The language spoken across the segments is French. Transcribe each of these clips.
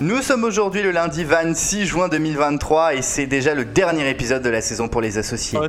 Nous sommes aujourd'hui le lundi 26 juin 2023 et c'est déjà le dernier épisode de la saison pour les associés. Oh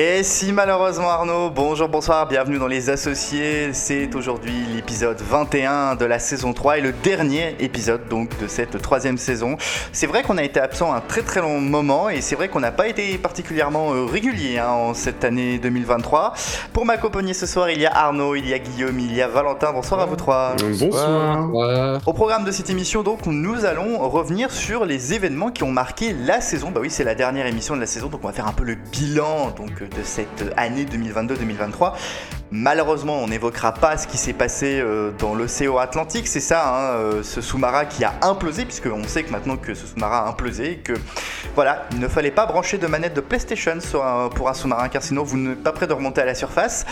Et si malheureusement Arnaud, bonjour, bonsoir, bienvenue dans les associés. C'est aujourd'hui l'épisode 21 de la saison 3 et le dernier épisode donc de cette troisième saison. C'est vrai qu'on a été absent un très très long moment et c'est vrai qu'on n'a pas été particulièrement euh, régulier hein, en cette année 2023. Pour m'accompagner ce soir, il y a Arnaud, il y a Guillaume, il y a Valentin. Bonsoir à vous trois. Bonsoir. Au programme de cette émission, donc, nous allons revenir sur les événements qui ont marqué la saison. Bah oui, c'est la dernière émission de la saison, donc on va faire un peu le bilan donc, de cette année 2022-2023. Malheureusement, on n'évoquera pas ce qui s'est passé euh, dans l'océan Atlantique, c'est ça, hein, euh, ce sous-marin qui a implosé, puisqu'on sait que maintenant que ce sous-marin a implosé, que voilà, il ne fallait pas brancher de manette de PlayStation pour un sous-marin, car sinon vous n'êtes pas prêt de remonter à la surface.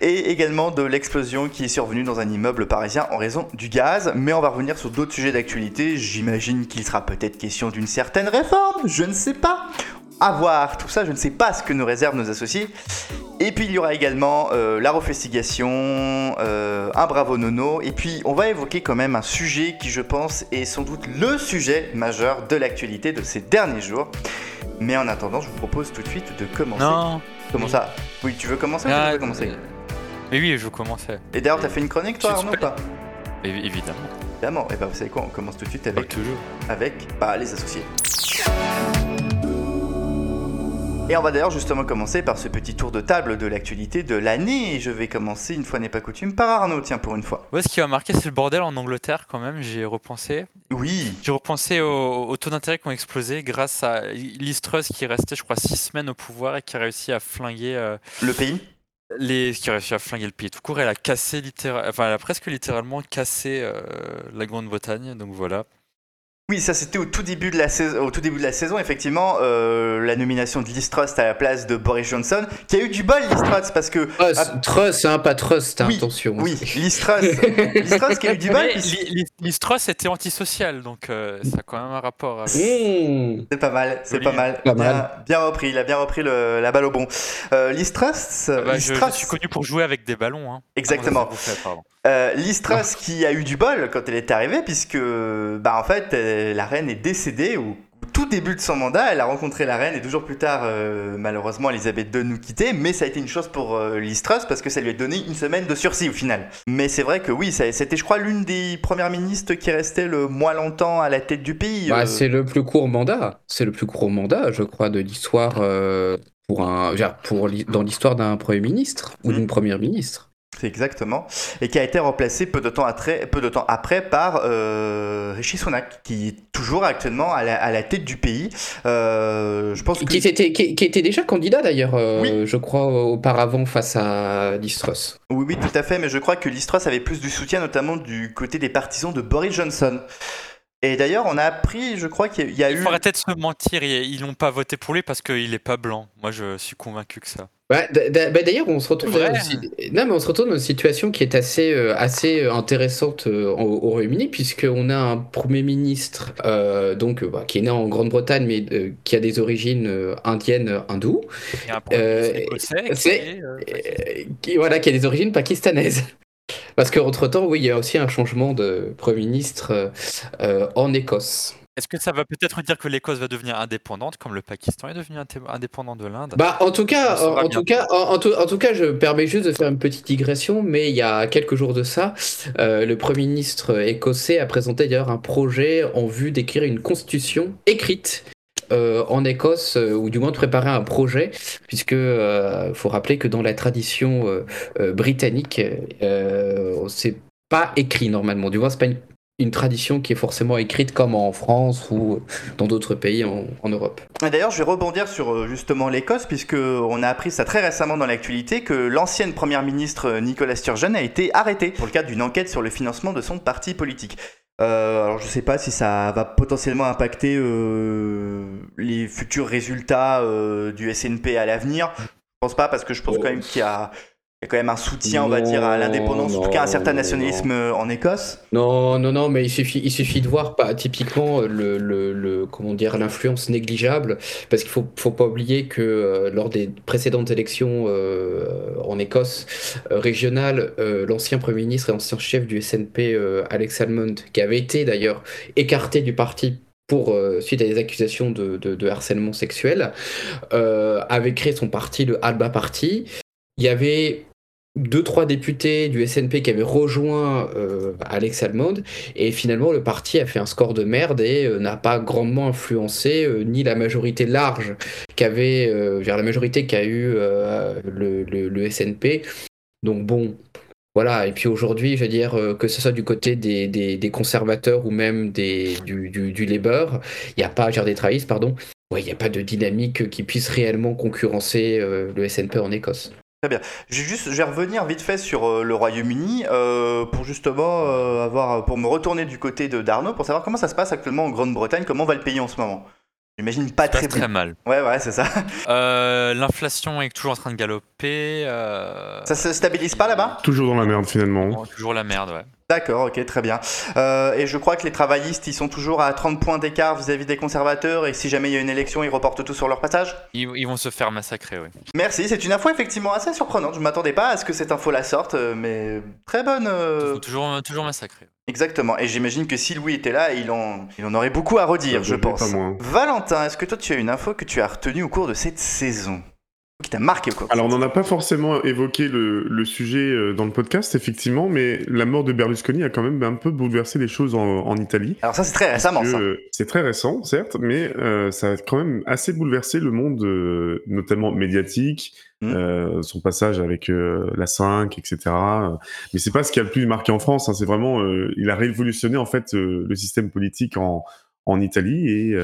Et également de l'explosion qui est survenue dans un immeuble parisien en raison du gaz. Mais on va revenir sur d'autres sujets d'actualité. J'imagine qu'il sera peut-être question d'une certaine réforme, je ne sais pas. À voir, tout ça, je ne sais pas ce que nous réservent nos associés. Et puis il y aura également euh, la refestigation, euh, un bravo nono, et puis on va évoquer quand même un sujet qui je pense est sans doute le sujet majeur de l'actualité de ces derniers jours. Mais en attendant, je vous propose tout de suite de commencer. Non Comment ça? Oui, tu veux commencer ou tu Ah, veux commencer? euh, Mais oui, je commençais. Et d'ailleurs, t'as fait une chronique toi Arnaud ou pas? Évi- Évidemment. Évidemment, et bah vous savez quoi, on commence tout de suite avec, toujours. avec bah, les associés. Et on va d'ailleurs justement commencer par ce petit tour de table de l'actualité de l'année. Je vais commencer, une fois n'est pas coutume, par Arnaud, tiens, pour une fois. Ouais, ce qui m'a marqué, c'est le bordel en Angleterre quand même. J'ai repensé. Oui, J'ai repensé aux, aux taux d'intérêt qui ont explosé grâce à Liz Truss qui est resté, je crois, six semaines au pouvoir et qui a réussi à flinguer euh, le pays les, qui a réussi à flinguer le pays tout court. Elle a cassé littéralement, enfin, elle a presque littéralement cassé euh, la Grande-Bretagne. Donc voilà. Oui, ça c'était au tout début de la saison. Au tout début de la saison, effectivement, euh, la nomination de Liz Truss à la place de Boris Johnson, qui a eu du bol, Liz Truss, parce que Trust, Ah. trust, hein, pas trust, Oui, attention. oui, Liz Truss, Liz Truss qui a eu du bol, puis- Liz Truss était antisociale, donc euh, ça a quand même un rapport. avec- Mmh. C'est pas mal, c'est pas mal. Pas bien, mal. bien repris, il a bien repris le- la balle au bon. Euh, Liz Truss, Ah bah, Liz je, je Truss- suis connu pour jouer avec des ballons. Hein. Exactement. Ah, Euh, Liz Truss qui a eu du bol quand elle est arrivée, puisque bah, en fait, euh, la reine est décédée au au tout début de son mandat. Elle a rencontré la reine et deux jours plus tard, euh, malheureusement, Elisabeth II nous quittait. Mais ça a été une chose pour euh, Liz Truss parce que ça lui a donné une semaine de sursis au final. Mais c'est vrai que oui, c'était, je crois, l'une des premières ministres qui restait le moins longtemps à la tête du pays. Bah, euh. c'est le plus court mandat. C'est le plus court mandat, je crois, de l'histoire pour un, pour dans l'histoire d'un premier ministre ou Mhm. d'une première ministre. Exactement. Et qui a été remplacé peu de temps après, peu de temps après par euh, Rishi Sunak, qui est toujours actuellement à la, à la tête du pays. Euh, je pense que... Qui était, qui, qui était déjà candidat d'ailleurs, euh, Oui. je crois, auparavant face à Liz Truss. Oui, oui, tout à fait, mais je crois que Liz Truss avait plus du soutien, notamment du côté des partisans de Boris Johnson. Et d'ailleurs, on a appris, je crois qu'il y a- il y a Il eu... faut arrêter de se mentir, ils n'ont pas voté pour lui parce qu'il n'est pas blanc. Moi, je suis convaincu que ça. D- bah, d'ailleurs, on se retrouve non, mais on se retrouve dans une situation qui est assez, euh, assez euh, intéressante euh, au, au Royaume-Uni, puisqu'on a un Premier ministre euh, donc, bah, qui est né en Grande-Bretagne, mais euh, qui a des origines euh, indiennes hindoues, un premier écossais qui est, euh, qui, voilà, qui a des origines pakistanaises. Parce qu'entre-temps, oui, il y a aussi un changement de Premier ministre euh, en Écosse. Est-ce que ça va peut-être dire que l'Écosse va devenir indépendante comme le Pakistan est devenu indé- indépendant de l'Inde? Bah, en tout cas, en, en tout cas, en, en tout, en tout cas, je me permets juste de faire une petite digression, mais il y a quelques jours de ça, euh, le Premier ministre écossais a présenté d'ailleurs un projet en vue d'écrire une constitution écrite euh, en Écosse, euh, ou du moins de préparer un projet, puisque euh, faut rappeler que dans la tradition euh, britannique, c'est pas écrit normalement. Du moins, c'est pas une, tradition qui est forcément écrite comme en France ou dans d'autres pays en- Europe. D'ailleurs, je vais rebondir sur justement l'Écosse, puisque on a appris ça très récemment dans l'actualité que l'ancienne première ministre Nicola Sturgeon a été arrêtée pour le cadre d'une enquête sur le financement de son parti politique. Euh, alors je sais pas si ça va potentiellement impacter euh, les futurs résultats euh, du SNP à l'avenir. Je pense pas parce que je pense quand même qu'il y a y a quand même un soutien, on va dire, à l'indépendance, en tout cas un certain nationalisme en Écosse. Non, non, non, mais il suffit, il suffit de voir, pas, typiquement, le, le, comment dire, l'influence négligeable, parce qu'il faut, faut pas oublier que lors des précédentes élections en Écosse régionales, l'ancien Premier ministre et ancien chef du SNP, Alex Salmond, qui avait été d'ailleurs écarté du parti pour, euh, suite à des accusations de, harcèlement sexuel, euh, avait créé son parti, le Alba Party. Il y avait deux, trois députés du SNP qui avaient rejoint euh, Alex Salmond, et finalement le parti a fait un score de merde et n'a pas grandement influencé ni la majorité large qu'avait, vers la majorité qu'a eu le, le, SNP. Donc bon, voilà, et puis aujourd'hui, je veux dire, euh, que ce soit du côté des, des, conservateurs ou même des, du, du, Labour, il n'y a pas, genre des travaillistes, pardon, il n'y a pas de dynamique qui puisse réellement concurrencer euh, le SNP en Écosse. Très bien. Je vais, juste, je vais revenir vite fait sur euh, le Royaume-Uni pour justement avoir, pour me retourner du côté de d'Arnaud pour savoir comment ça se passe actuellement en Grande-Bretagne, comment va le pays en ce moment? J'imagine pas très, très mal. Ouais, ouais, c'est ça. Euh, l'inflation est toujours en train de galoper. Euh. Ça se stabilise pas là-bas? Toujours dans la merde finalement. toujours la merde, ouais. D'accord, ok, très bien. Euh, et je crois que les travaillistes, ils sont toujours à 30 points d'écart vis-à-vis des conservateurs, et si jamais il y a une élection, ils reportent tout sur leur passage? Ils, vont se faire massacrer, oui. Merci, c'est une info effectivement assez surprenante. Je m'attendais pas à ce que cette info la sorte, euh, mais très bonne. Euh. Toujours, toujours massacrer. Exactement, et j'imagine que si Louis était là, il en, il en aurait beaucoup à redire, je pense. Valentin, est-ce que toi tu as une info que tu as retenue au cours de cette saison? Qui t'a marqué quoi Alors, on n'en a pas forcément évoqué le, sujet euh, dans le podcast, effectivement, mais la mort de Berlusconi a quand même un peu bouleversé les choses en, Italie. Alors, ça, c'est très récemment, ça. C'est très récent, certes, mais euh, ça a quand même assez bouleversé le monde, euh, notamment médiatique, mmh. son passage avec la 5, etc. Mais c'est pas ce qui a le plus marqué en France, hein, c'est vraiment. il a révolutionné, en fait, le système politique en, en Italie et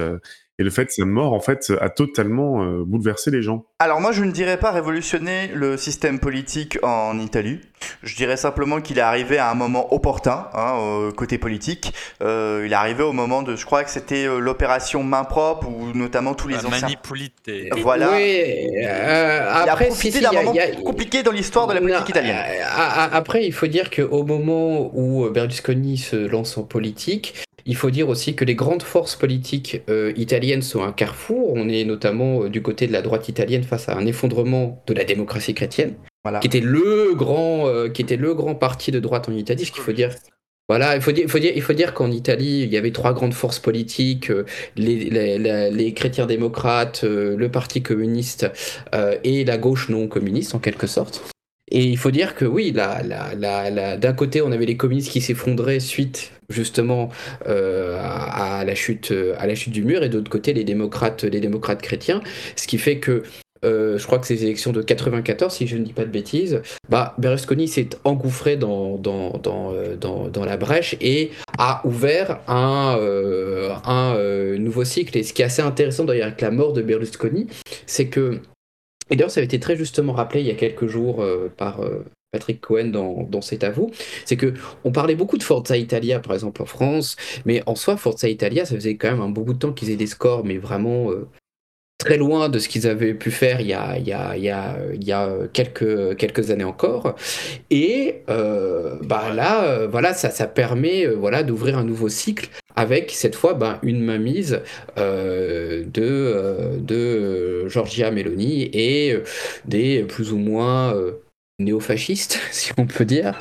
et le fait de sa mort, en fait, a totalement euh, bouleversé les gens. Alors moi, je ne dirais pas révolutionner le système politique en Italie. Je dirais simplement qu'il est arrivé à un moment opportun, hein, côté politique. Euh, il est arrivé au moment de, je crois que c'était euh, l'opération main propre, où notamment tous les La anciens... Manipulité. Voilà. Oui, il a profité d'un moment compliqué dans l'histoire de la politique italienne. Après, il faut dire qu'au moment où Berlusconi se lance en politique, il faut dire aussi que les grandes forces politiques euh, italiennes sont un carrefour. On est notamment euh, du côté de la droite italienne face à un effondrement de la démocratie chrétienne, qui était le grand, euh, qui était le grand parti de droite en Italie. Ce qu'il faut dire. Voilà, il faut dire, il faut dire, il faut dire qu'en Italie, il y avait trois grandes forces politiques les, les, chrétiens démocrates, le Parti communiste et la gauche non communiste en quelque sorte. Et il faut dire que oui, d'un côté, on avait les communistes qui s'effondraient suite justement euh, à, la chute, du mur, et de l'autre côté, les démocrates, les démocrates chrétiens, ce qui fait que euh, je crois que ces élections de 94, si je ne dis pas de bêtises, bah, Berlusconi s'est engouffré dans, dans, dans, euh, la brèche et a ouvert un, nouveau cycle. Et ce qui est assez intéressant d'ailleurs avec la mort de Berlusconi, c'est que et d'ailleurs, ça avait été très justement rappelé il y a quelques jours par Patrick Cohen dans, dans C'est à vous, c'est que on parlait beaucoup de Forza Italia par exemple en France, mais en soi Forza Italia, ça faisait quand même un bon bout de temps qu'ils aient des scores, mais vraiment euh, très loin de ce qu'ils avaient pu faire il y a, il y a, quelques, années encore. Et bah là, voilà, ça, ça permet voilà, d'ouvrir un nouveau cycle avec cette fois ben, une mainmise euh, de, euh, de Meloni et euh, des plus ou moins néofascistes, si on peut dire,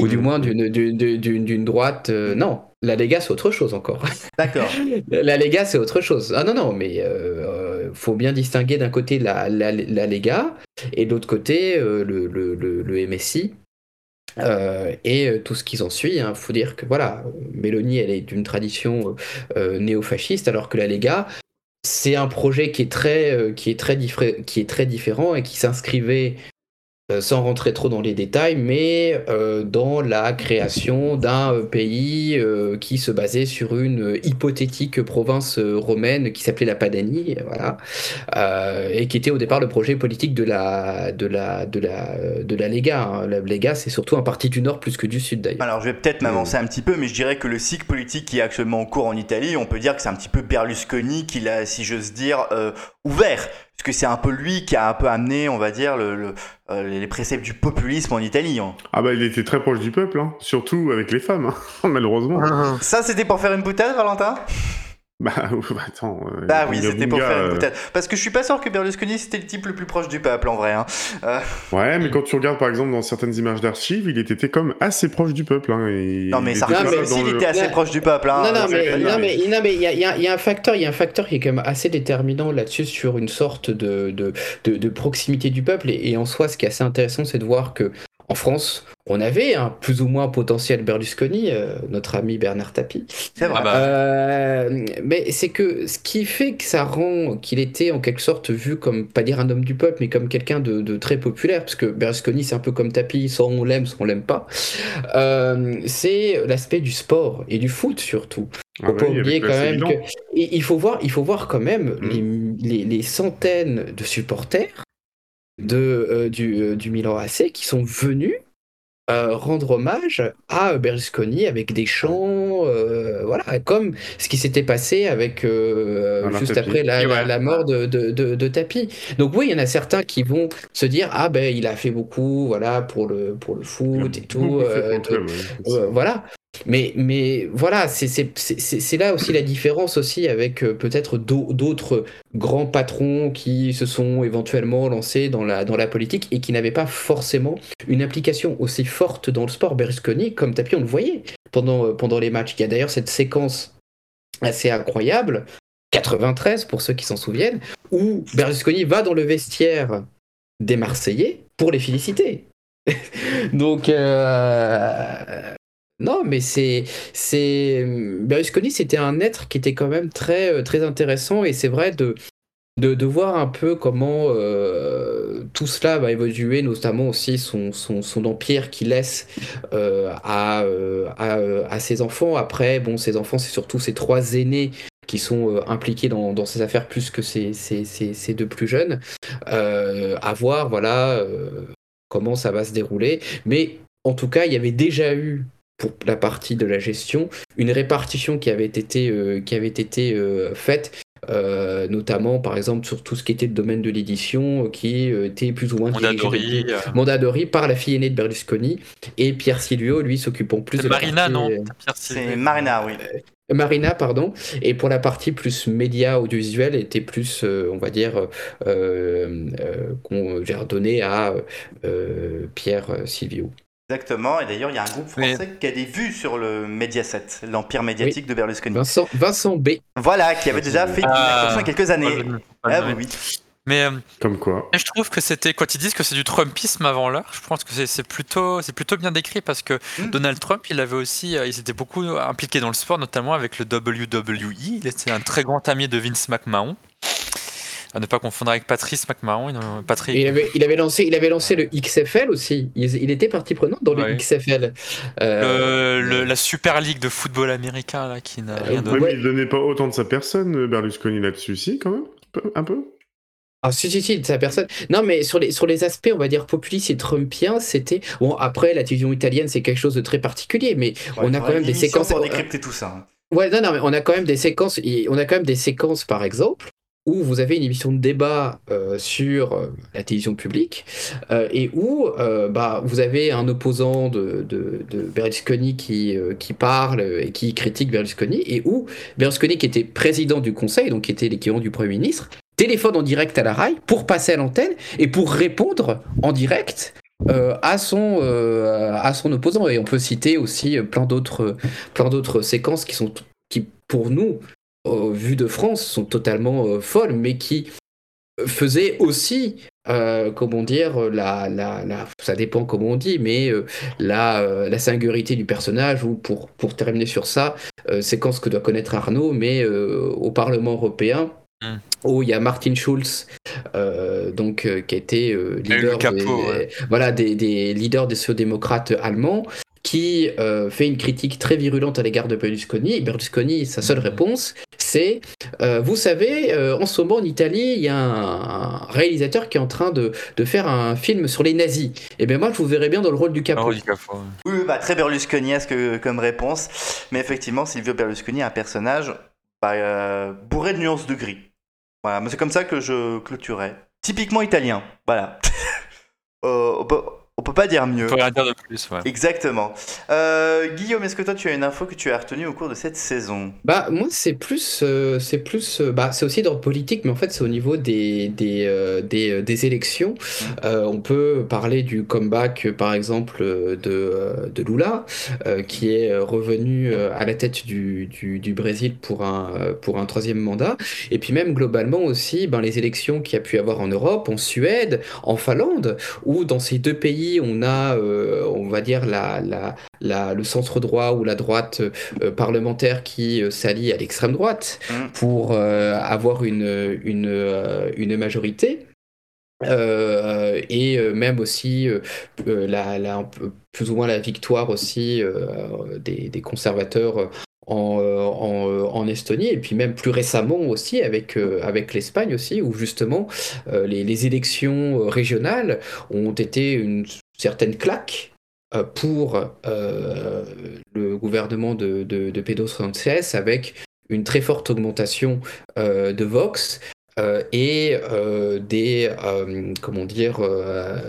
ou du moins d'une droite. non, la Lega c'est autre chose encore. D'accord. la Lega c'est autre chose. Ah non non, mais il faut bien distinguer d'un côté la, la, la, Lega et de l'autre côté le, le, le MSI euh, et euh, tout ce qui s'en suit. Il hein. faut dire que voilà, Mélanie, elle est d'une tradition euh, néo-fasciste, alors que la Lega, c'est un projet qui est très, qui est très, qui est très différent et qui s'inscrivait euh, sans rentrer trop dans les détails, mais euh, dans la création d'un euh, pays qui se basait sur une hypothétique province romaine qui s'appelait la Padanie, voilà, et qui était au départ le projet politique de la de la de la de la Lega. Hein. La Lega, c'est surtout un parti du Nord plus que du Sud d'ailleurs. Alors je vais peut-être m'avancer un petit peu, mais je dirais que le cycle politique qui est actuellement en cours en Italie, on peut dire que c'est un petit peu Berlusconi qui l'a, si j'ose dire, ouvert puisque c'est un peu lui qui a un peu amené, on va dire, le, les préceptes du populisme en Italie. Hein. Ah bah il était très proche du peuple, hein. surtout avec les femmes, hein. malheureusement. Ça c'était pour faire une boutade, Valentin? Bah, attends. Euh, bah oui, c'était pour faire une boutade. Parce que je suis pas sûr que Berlusconi c'était le type le plus proche du peuple en vrai. Hein. Euh. Ouais, mais quand tu regardes par exemple dans certaines images d'archives, il était comme assez proche du peuple. Hein, non, mais Sarkozy aussi, il était assez proche du peuple. Hein, non, non, mais, non, mais, il y, a, y, a un facteur, il y a un facteur qui est quand même assez déterminant là-dessus sur une sorte de, de, de, proximité du peuple. Et, et, en soi, ce qui est assez intéressant, c'est de voir que en France, on avait un plus ou moins potentiel Berlusconi, euh, notre ami Bernard Tapie. C'est vrai. Euh, mais c'est que ce qui fait que ça rend qu'il était en quelque sorte vu comme, pas dire un homme du peuple, mais comme quelqu'un de, très populaire, parce que Berlusconi c'est un peu comme Tapie, soit on l'aime, soit on l'aime pas. Euh, c'est l'aspect du sport et du foot surtout. Faut ah pas oublier quand même que il faut voir, il faut voir quand même mm. les, centaines de supporters de, du, du Milan AC qui sont venus euh, rendre hommage à Berlusconi avec des chants, euh, voilà, comme ce qui s'était passé avec euh, juste après la, mort de, de, de, Tapi. Donc oui, il y en a certains qui vont se dire ah ben il a fait beaucoup, voilà pour le pour le foot et tout, voilà. Mais, mais voilà, c'est là aussi la différence aussi avec euh, peut-être d'autres grands patrons qui se sont éventuellement lancés dans la, dans la politique et qui n'avaient pas forcément une implication aussi forte dans le sport. Berlusconi, comme Tapi, on le voyait pendant, euh, pendant les matchs. Il y a d'ailleurs cette séquence assez incroyable, 93 pour ceux qui s'en souviennent, où Berlusconi va dans le vestiaire des Marseillais pour les féliciter. Donc, euh, non, mais c'est Berlusconi, c'était un être qui était quand même très euh, très intéressant et c'est vrai de voir un peu comment euh, tout cela va évoluer, notamment aussi son, empire qu'il laisse euh, à, ses enfants. Après, bon, ses enfants, c'est surtout ses trois aînés qui sont impliqués dans, ces affaires plus que ses, deux plus jeunes. à voir, voilà, comment ça va se dérouler. Mais en tout cas, il y avait déjà eu pour la partie de la gestion, une répartition qui avait été, euh, qui avait été euh, faite, euh, notamment par exemple sur tout ce qui était le domaine de l'édition, qui était plus ou moins Mondadori, par la fille aînée de Berlusconi, et Pierre Silvio, lui, s'occupant plus de Marina, non C'est Marina, oui. Marina, pardon, et pour la partie plus média audiovisuel, était plus, on va dire, qu'on j'ai redonné à Pierre Silvio. Exactement, et d'ailleurs il y a un groupe français qui a des vues sur le Mediaset, l'empire médiatique de Berlusconi. Vincent, Vincent B. Voilà, qui avait déjà fait une ah. il y a quelques années. Ah, oui, Mais euh, comme quoi Je trouve que c'était quand ils disent que c'est du Trumpisme avant l'heure, je pense que c'est plutôt c'est plutôt bien décrit parce que hmm. Donald Trump, il avait aussi euh, il s'était beaucoup impliqué dans le sport notamment avec le WWE, il était un très grand ami de Vince McMahon à ne pas confondre avec Patrice McMahon. Patrick. Il avait, il avait, lancé, il avait lancé le XFL aussi. Il, était partie prenante dans le XFL. Euh, la Super League de football américain là, qui n'a euh, rien donné. il donnait pas autant de sa personne, euh, Berlusconi là-dessus, si quand même, un peu. Ah si si si de sa personne. Non mais sur les sur les aspects on va dire populistes et trumpiens c'était bon après la télévision italienne c'est quelque chose de très particulier mais on a quand même des séquences pour décrypter tout ça. Hein. Ouais non non mais on a quand même des séquences on a quand même des séquences par exemple où vous avez une émission de débat euh, sur euh, la télévision publique euh, et où bah, vous avez un opposant de, Berlusconi qui, qui parle et qui critique Berlusconi et où Berlusconi qui était président du conseil, donc qui était l'équivalent du Premier ministre, téléphone en direct à la RAI pour passer à l'antenne et pour répondre en direct à, son, à son opposant. Et on peut citer aussi plein d'autres, plein d'autres séquences qui sont qui pour nous vu de France, sont totalement euh, folles, mais qui faisaient aussi, euh, comment dire, la, la, ça dépend comment on dit, mais euh, la, la singularité du personnage, ou pour, pour terminer sur ça, séquence que doit connaître Arnaud, mais au Parlement européen, hmm. où il y a Martin Schulz, donc qui a été leader, des, voilà, des, des, leaders des sociodémocrates allemands, qui euh, fait une critique très virulente à l'égard de Berlusconi. Et Berlusconi, sa seule réponse, c'est euh, Vous savez, euh, en ce moment en Italie, il y a un, réalisateur qui est en train de, de, faire un film sur les nazis. Et eh bien moi, je vous verrais bien dans le rôle du capot. Oui, bah, très Berlusconiesque comme réponse. Mais effectivement, Silvio Berlusconi est un personnage bah, bourré de nuances de gris. Voilà, c'est comme ça que je clôturais. Typiquement italien, voilà. euh, on peut pas dire mieux. On peut rien dire de plus, ouais. Exactement. Euh, Guillaume, est-ce que toi tu as une info que tu as retenue au cours de cette saison? Bah moi c'est plus, euh, c'est plus, euh, bah c'est aussi dans politique, mais en fait c'est au niveau des des, des, des, élections. Mmh. on peut parler du comeback par exemple de, de Lula, qui est revenu à la tête du, du, du, Brésil pour un pour un troisième mandat. Et puis même globalement aussi, ben les élections qu'il y a pu avoir en Europe, en Suède, en Finlande, ou dans ces deux pays on a, euh, on va dire, la, le centre droit ou la droite euh, parlementaire qui euh, s'allie à l'extrême droite mmh. pour avoir une, une, majorité. et même aussi la, plus ou moins la victoire aussi des, conservateurs en, Estonie et puis même plus récemment aussi avec, avec l'Espagne aussi où justement les, les, élections régionales ont été une certaines claques euh, pour euh, le gouvernement de, Pedro Sánchez avec une très forte augmentation euh, de Vox et des comment dire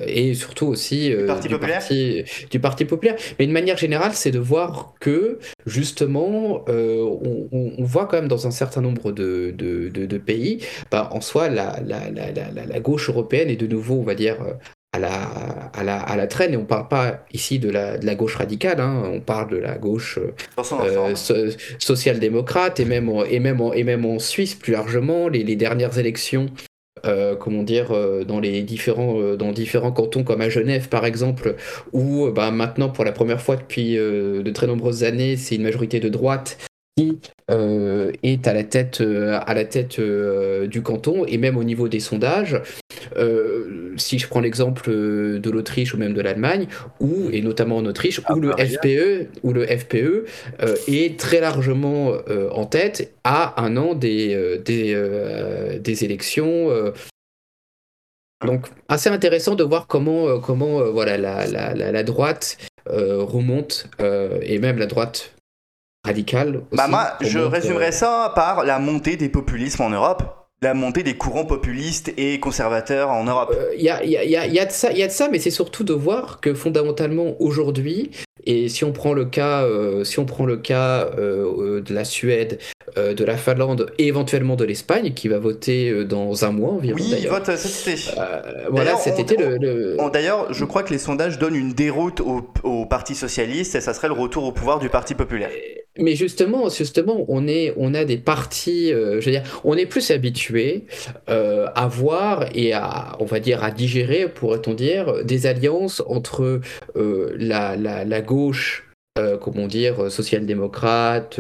et surtout aussi du, parti, du parti populaire. Mais de manière générale c'est de voir que justement on, voit quand même dans un certain nombre de, de pays bah, en soi la, la, la, la, gauche européenne est de nouveau on va dire à la, à la, à la traîne, et on parle pas ici de la, de la gauche radicale, hein, on parle de la gauche euh, social-démocrate, et même, et, même et même en Suisse plus largement, les, les dernières élections, euh, comment dire, euh, dans les différents, euh, dans différents cantons comme à Genève par exemple, où bah, maintenant pour la première fois depuis de très nombreuses années, c'est une majorité de droite qui est à la tête, à la tête du canton, et même au niveau des sondages, euh, si je prends l'exemple euh, de l'Autriche ou même de l'Allemagne, ou et notamment en Autriche, où le FPE, où le FPE euh, est très largement en tête à un an des, des, des élections. donc assez intéressant de voir comment, comment voilà, la, la, la, droite remonte, et même la droite radicale. bah moi, je résumerais ça par la montée des populismes en Europe la montée des courants populistes et conservateurs en Europe. Il y, a, y, a, y, a y a de ça, mais c'est surtout de voir que fondamentalement aujourd'hui, et si on prend le cas, euh, si on prend le cas euh, de la Suède, euh, de la Finlande et éventuellement de l'Espagne, qui va voter dans un mois environ. Oui, il vote cet été. voilà, cet été. Le, D'ailleurs, je crois que les sondages donnent une déroute au, au, Parti socialiste et ça serait le retour au pouvoir du Parti populaire. Mais justement, justement, on est, on a des partis, je veux dire, on est plus habitué à voir et à, on va dire, à digérer, pourrait-on dire, des alliances entre la, la, la gauche, euh, comment dire, social-démocrate,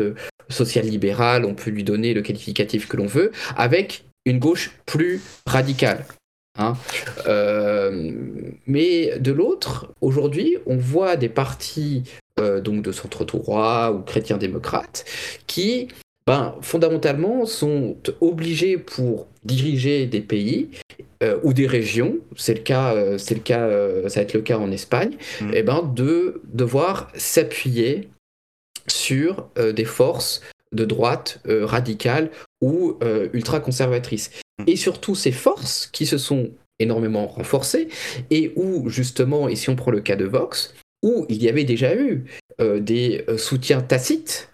social-libérale, on peut lui donner le qualificatif que l'on veut, avec une gauche plus radicale. Hein. Euh, mais de l'autre, aujourd'hui, on voit des partis euh, donc de centre droit ou chrétiens démocrates qui, ben, fondamentalement, sont obligés pour diriger des pays euh, ou des régions, c'est le cas, euh, c'est le cas, euh, ça va être le cas en Espagne, mm. et eh ben de devoir s'appuyer sur des forces de droite radicales ou ultra conservatrices. Mm. Et surtout ces forces qui se sont énormément renforcées et où justement, et si on prend le cas de Vox, où il y avait déjà eu des soutiens tacites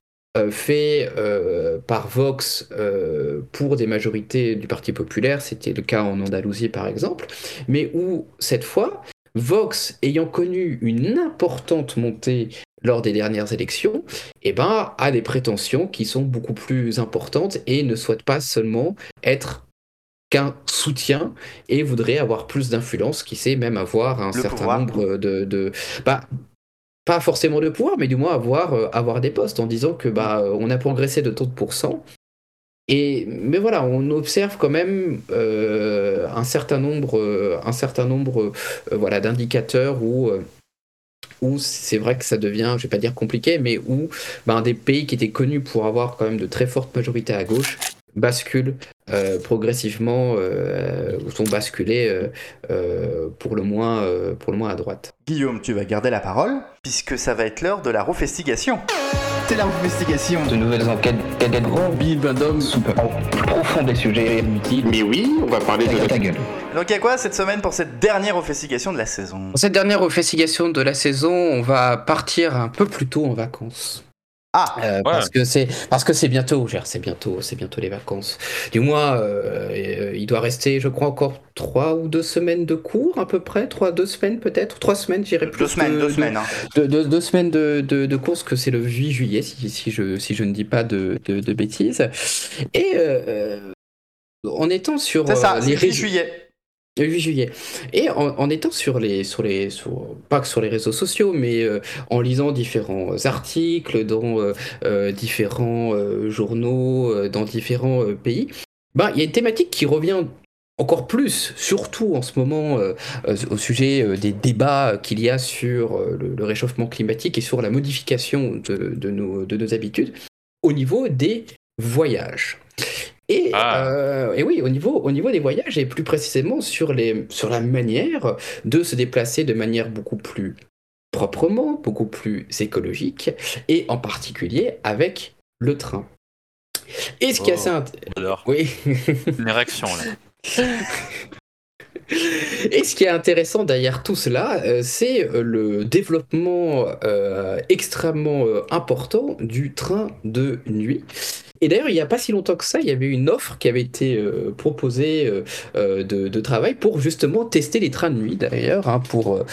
fait euh, par Vox euh, pour des majorités du Parti populaire, c'était le cas en Andalousie par exemple, mais où cette fois, Vox ayant connu une importante montée lors des dernières élections, eh ben, a des prétentions qui sont beaucoup plus importantes et ne souhaite pas seulement être qu'un soutien et voudrait avoir plus d'influence, qui sait même avoir un certain nombre de... de bah, pas forcément de pouvoir, mais du moins avoir, euh, avoir des postes en disant que bah, euh, on a progressé de tant de pourcents. Et, mais voilà, on observe quand même euh, un certain nombre, un certain nombre voilà, d'indicateurs où, où c'est vrai que ça devient, je vais pas dire compliqué, mais où bah, des pays qui étaient connus pour avoir quand même de très fortes majorités à gauche basculent progressivement sont basculés pour, le moins, pour le moins à droite. Guillaume, tu vas garder la parole, puisque ça va être l'heure de la refestigation. C'est la refestigation. De nouvelles enquêtes grands Bill Bandom soupe profond des sujets inutiles. Mais oui, on va parler de... Ta gueule. Donc il y a quoi cette semaine pour cette dernière refestigation de la saison? Pour cette dernière refestigation de la saison, on va partir un peu plus tôt en vacances. Ah, euh, parce que c'est parce que c'est bientôt, c'est bientôt, c'est bientôt les vacances. Du moins, euh, il doit rester, je crois, encore trois ou deux semaines de cours à peu près, trois, deux semaines peut-être, trois semaines, j'irai plus. Deux semaines, deux semaines. Hein. Deux, semaines de, de, de course, que c'est le 8 juillet, si, si, je si je ne dis pas de, de, bêtises. Et euh, en étant sur ça, les 8 juillet. Le 8 juillet. Et en, étant sur les, sur les, pas que sur les réseaux sociaux, mais euh, en lisant différents articles dans euh, euh, différents journaux, dans différents pays, bah, il y a une thématique qui revient encore plus, surtout en ce moment, au sujet des débats qu'il y a sur le, réchauffement climatique et sur la modification de, nos, de nos habitudes, au niveau des voyages. Et, ah. euh, et, oui, au niveau, au niveau des voyages, et plus précisément sur, les, sur la manière de se déplacer de manière beaucoup plus proprement, beaucoup plus écologique, et en particulier avec le train. Et ce qui est assez Alors, oui. une érection là. Et ce qui est intéressant derrière tout cela, euh, c'est euh, le développement extrêmement important du train de nuit et d'ailleurs, il n'y a pas si longtemps que ça, il y avait une offre qui avait été euh, proposée euh, euh, de, travail pour justement tester les trains de nuit, d'ailleurs, hein, pour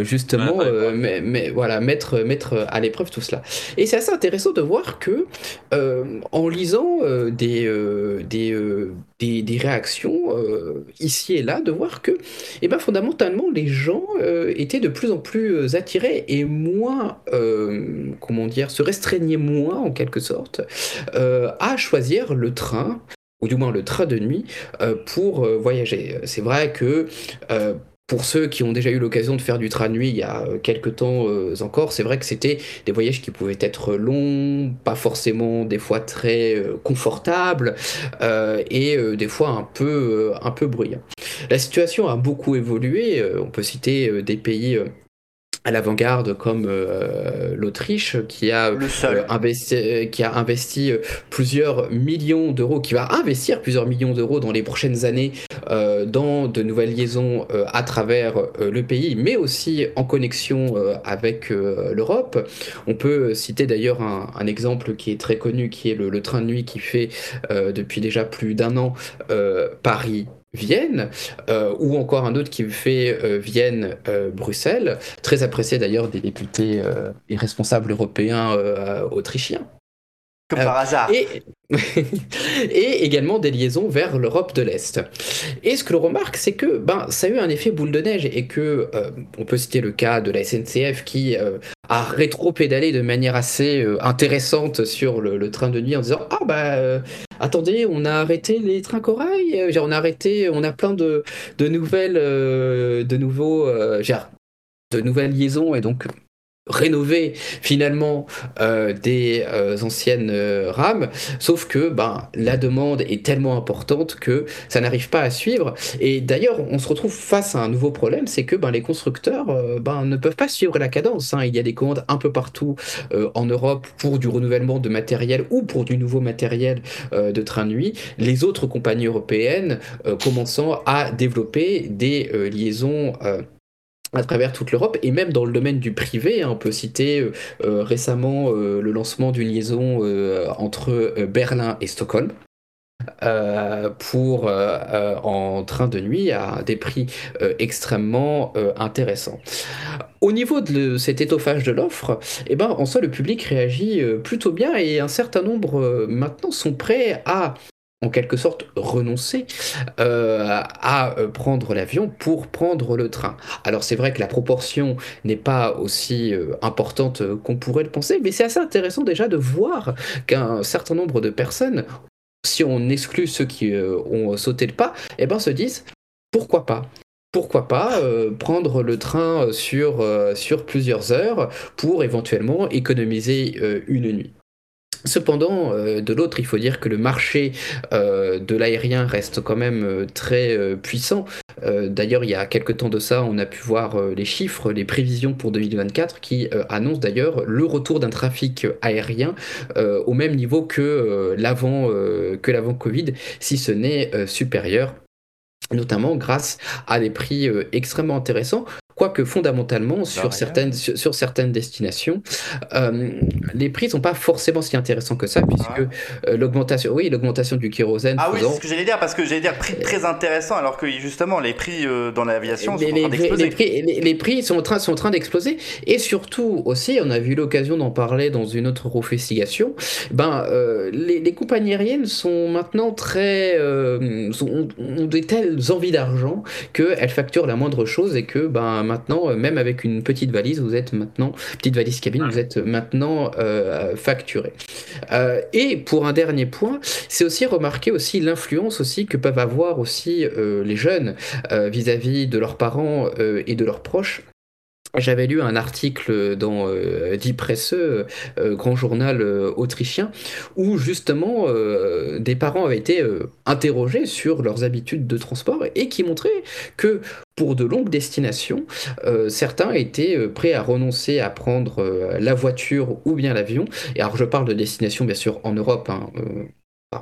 justement Mais, voilà, mettre, mettre à l'épreuve tout cela. Et c'est assez intéressant de voir que, en lisant des, des, des, réactions ici et là, de voir que, eh ben, fondamentalement, les gens étaient de plus en plus attirés et moins, comment dire, se restreignaient moins en quelque sorte à choisir le train ou du moins le train de nuit, euh, pour euh, voyager. C'est vrai que euh, pour ceux qui ont déjà eu l'occasion de faire du train nuit il y a quelques temps encore, c'est vrai que c'était des voyages qui pouvaient être longs, pas forcément des fois très confortables et des fois un peu, un peu bruyants. La situation a beaucoup évolué, on peut citer des pays à l'avant-garde comme euh, l'Autriche qui a euh, investi, qui a investi euh, plusieurs millions d'euros, qui va investir plusieurs millions d'euros dans les prochaines années dans de nouvelles liaisons à travers le pays, mais aussi en connexion avec l'Europe. On peut citer d'ailleurs un, exemple qui est très connu, qui est le, le train de nuit qui fait depuis déjà plus d'un an Paris Vienne, euh, ou encore un autre qui fait euh, Vienne-Bruxelles, euh, très apprécié d'ailleurs des députés et responsables européens autrichiens. Comme par hasard. Et, et, également des liaisons vers l'Europe de l'Est. Et ce que l'on remarque, c'est que ben, ça a eu un effet boule de neige et que on peut citer le cas de la SNCF qui a rétro-pédalé de manière assez intéressante sur le, train de nuit en disant Ah bah attendez, on a arrêté les trains corail, euh, on a arrêté, on a plein de, nouvelles, euh, de nouveaux, euh, de nouvelles liaisons et donc rénover finalement euh, des euh, anciennes euh, rames, sauf que ben, la demande est tellement importante que ça n'arrive pas à suivre. Et d'ailleurs, on se retrouve face à un nouveau problème, c'est que ben, les constructeurs ben, ne peuvent pas suivre la cadence. Hein. Il y a des commandes un peu partout en Europe pour du renouvellement de matériel ou pour du nouveau matériel de train nuit. Les autres compagnies européennes commençant à développer des liaisons à travers toute l'Europe et même dans le domaine du privé. Hein, on peut citer euh, euh, récemment euh, le lancement d'une liaison entre Berlin et Stockholm. pour en train de nuit à des prix extrêmement intéressants. Au niveau de cet étoffage de l'offre, eh ben, en soi le public réagit plutôt bien et un certain nombre maintenant sont prêts à en quelque sorte renoncer euh, à euh, prendre l'avion pour prendre le train. Alors c'est vrai que la proportion n'est pas aussi euh, importante qu'on pourrait le penser, mais c'est assez intéressant déjà de voir qu'un certain nombre de personnes, si on exclut ceux qui ont sauté le pas, eh ben se disent pourquoi pas? Pourquoi pas prendre le train sur, sur plusieurs heures pour éventuellement économiser une nuit? Cependant, euh, de l'autre, il faut dire que le marché euh, de l'aérien reste quand même euh, très puissant. d'ailleurs, il y a quelques temps de ça, on a pu voir les chiffres, les prévisions pour 2024 qui annoncent d'ailleurs le retour d'un trafic aérien au même niveau que l'avant que l'avant Covid, si ce n'est supérieur notamment grâce à des prix extrêmement intéressants quoique fondamentalement sur certaines, sur, certaines destinations, euh, les prix sont pas forcément si intéressants que ça, puisque euh, l'augmentation, oui, l'augmentation du kérosène. Ah oui, c'est ce que j'allais dire, parce que j'allais dire prix très intéressant, alors que justement les prix euh, dans l'aviation sont les, en train d'exploser. Les prix, les, prix sont en train, sont en train d'exploser, et surtout aussi, on a eu l'occasion d'en parler dans une autre refestigation, ben, les, compagnies aériennes sont maintenant très, ont, ont, des telles envies d'argent qu'elles facturent la moindre chose et que ben maintenant, euh, même avec une petite valise, vous êtes maintenant, petite valise cabine, vous êtes maintenant euh, facturé. Euh, et pour un dernier point, c'est aussi remarquer aussi l'influence aussi que peuvent avoir aussi les jeunes vis-à-vis de leurs parents et de leurs proches j'avais lu un article dans euh, Die Presse, euh, grand journal euh, autrichien, où justement des parents avaient été interrogés sur leurs habitudes de transport et qui montraient que pour de longues destinations, certains étaient prêts à renoncer à prendre la voiture ou bien l'avion. Et alors je parle de destinations bien sûr en Europe, hein,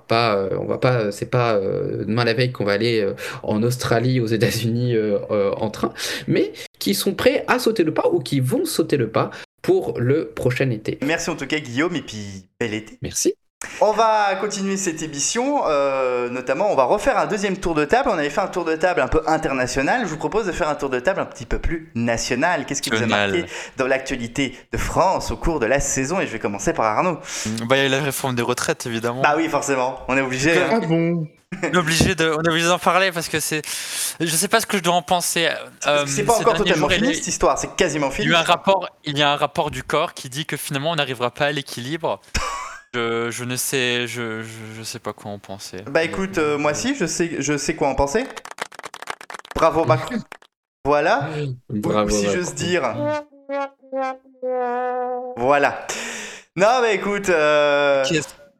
pas, on va pas, c'est pas demain la veille qu'on va aller en Australie, aux États-Unis en train, mais qui sont prêts à sauter le pas ou qui vont sauter le pas pour le prochain été. Merci en tout cas Guillaume et puis bel été. Merci. On va continuer cette émission, euh, notamment on va refaire un deuxième tour de table. On avait fait un tour de table un peu international. Je vous propose de faire un tour de table un petit peu plus national. Qu'est-ce qui vous a marqué dans l'actualité de France au cours de la saison? Et je vais commencer par Arnaud. Bah, il y a la réforme des retraites évidemment. Bah oui, forcément, on est obligé. Ah bon? On est obligé de, on est obligé d'en parler parce que c'est, je sais pas ce que je dois en penser. Euh, c'est pas encore totalement fini cette histoire, c'est quasiment fini. Il y a un rapport, il y a un rapport du corps qui dit que finalement on n'arrivera pas à l'équilibre. Je, je, ne sais, je, je, sais pas quoi en penser. Bah écoute, euh, moi si, je sais, je sais quoi en penser. Bravo Macron. voilà. Bravo. Si j'ose dire. Voilà. Non mais écoute, euh...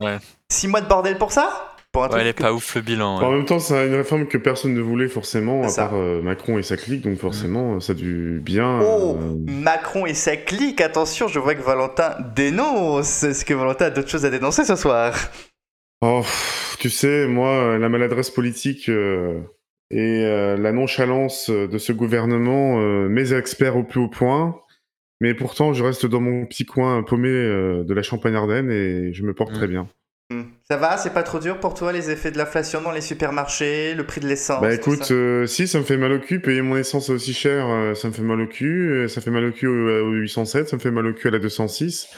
ouais. six mois de bordel pour ça? Ouais, elle est pas ouf le bilan. En même temps, c'est une réforme que personne ne voulait forcément, à part euh, Macron et sa clique, donc forcément, ça a dû bien. Oh, euh, Macron et sa clique, attention, je vois que Valentin dénonce. Est-ce que Valentin a d'autres choses à dénoncer ce soir? Oh, tu sais, moi, la maladresse politique euh, et la nonchalance de ce gouvernement, mes experts au plus haut point. Mais pourtant, je reste dans mon petit coin paumé de la Champagne-Ardenne et je me porte mm. très bien. Hmm. Ça va, c'est pas trop dur pour toi les effets de l'inflation dans les supermarchés, le prix de l'essence Bah écoute, euh, si ça me fait mal au cul, payer mon essence aussi cher, euh, ça me fait mal au cul, euh, ça fait mal au cul au, 807, ça me fait mal au cul à la 206.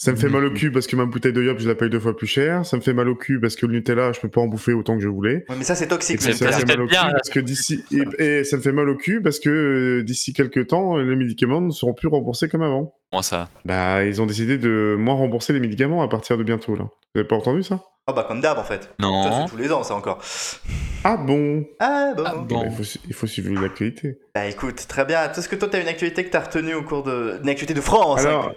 Ça me fait mal au cul parce que ma bouteille de yop, je la paye deux fois plus cher. Ça me fait mal au cul parce que le Nutella, je peux pas en bouffer autant que je voulais. Ouais, mais ça, c'est toxique. ça, me fait mal au cul parce que d'ici et, ça me fait mal au cul parce que d'ici quelques temps, les médicaments ne seront plus remboursés comme avant. Comment ça? Bah, ils ont décidé de moins rembourser les médicaments à partir de bientôt là. Vous avez pas entendu ça? Ah bah comme d'hab en fait. Non. Ça, tous les ans, ça encore. Ah bon? Ah bon. Ah bon. il, faut, il faut suivre l'actualité. Bah écoute, très bien. Est-ce que toi, t'as une actualité que t'as retenue au cours de... Une actualité de France hein,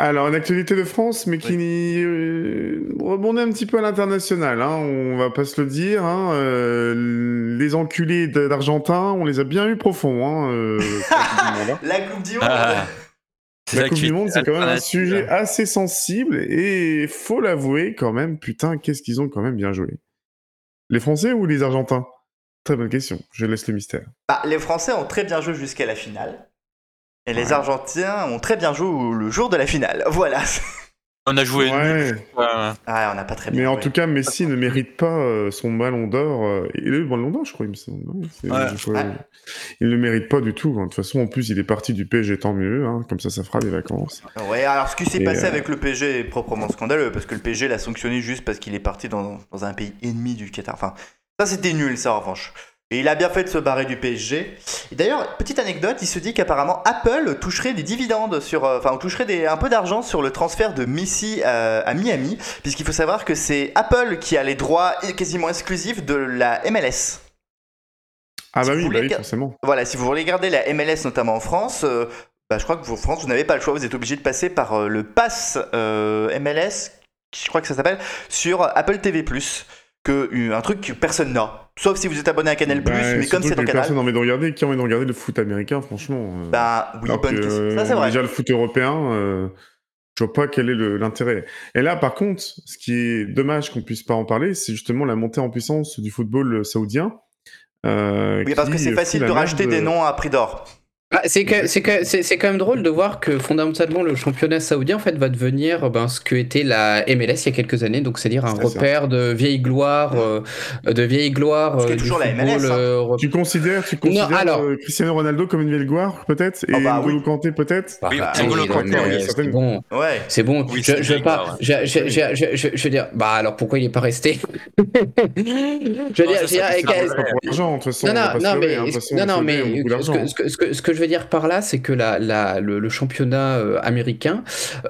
Alors, une actualité de France, mais qui euh, rebondit un petit peu à l'international. Hein, on va pas se le dire. Hein, euh, les enculés d'Argentin, on les a bien eu profonds. Hein, euh, la Coupe du Monde. Ah, la Coupe du Monde, c'est quand même un sujet assez sensible et faut l'avouer quand même. Putain, qu'est-ce qu'ils ont quand même bien joué. Les Français ou les Argentins? Très bonne question. Je laisse le mystère. Bah, les Français ont très bien joué jusqu'à la finale. Et les Argentins ont très bien joué le jour de la finale. Voilà. On a joué. Ouais. Ah, on n'a pas très bien. Mais en tout cas, Messi ne mérite pas euh, son ballon d'or. Euh, eu le ballon d'or, je crois. Il, il ne le mérite pas du tout. Hein. De toute façon, en plus, il est parti du PSG, tant mieux. Hein. Comme ça, ça fera des vacances. Ouais, alors ce qui s'est passé euh, avec le PSG est proprement scandaleux. Parce que le PSG l'a sanctionné juste parce qu'il est parti dans, dans, un pays ennemi du Qatar. Enfin, ça, c'était nul, ça, en revanche. Et il a bien fait de se barrer du PSG. Et d'ailleurs, petite anecdote, il se dit qu'apparemment Apple toucherait des dividendes sur, euh, enfin, on toucherait des, un peu d'argent sur le transfert de Messi euh, à, Miami, puisqu'il faut savoir que c'est Apple qui a les droits quasiment exclusifs de la MLS. Ah bah oui, bah oui, forcément. Voilà, si vous voulez garder la MLS notamment en France, euh, bah, je crois que en France, vous n'avez pas le choix, vous êtes obligé de passer par le pass MLS je crois que ça s'appelle, sur Apple TV+. Que, euh, un truc que personne n'a. Sauf si vous êtes abonné à Canal+, Bah, mais comme c'est en Canal... Personne n'a envie de regarder. Qui a envie de regarder le foot américain, franchement euh, Bah oui, bonne que, question. Ça c'est euh, vrai. Déjà, le foot européen, euh, je vois pas quel est l'intérêt. Et là, par contre, ce qui est dommage qu'on puisse pas en parler, c'est justement la montée en puissance du football saoudien. euh, Oui, parce que c'est facile de racheter des noms à prix d'or. Ah, c'est que- c'est que- c'est- c'est quand même drôle de voir que fondamentalement le championnat saoudien en fait va devenir ben, ce que était la MLS il y a quelques années, donc c'est-à-dire un ça. repère de vieille gloire, euh, de vieille gloire euh, toujours la MLS, hein. euh. Tu considères, tu considères alors- euh, Cristiano Ronaldo comme une vieille gloire, peut-être? Et Oh, bah, N'Golo oui. Kanté, peut-être? Bah, Oui, bah, oui, c'est bon, Ouais. c'est bon. Oui, je, je vieille pas, je, je- je- je- je- je veux dire, bah alors pourquoi il est pas resté? Je veux Non, dire, veux non, non, mais, hein, non, mais ce que, je veux dire par là, c'est que le, championnat euh, américain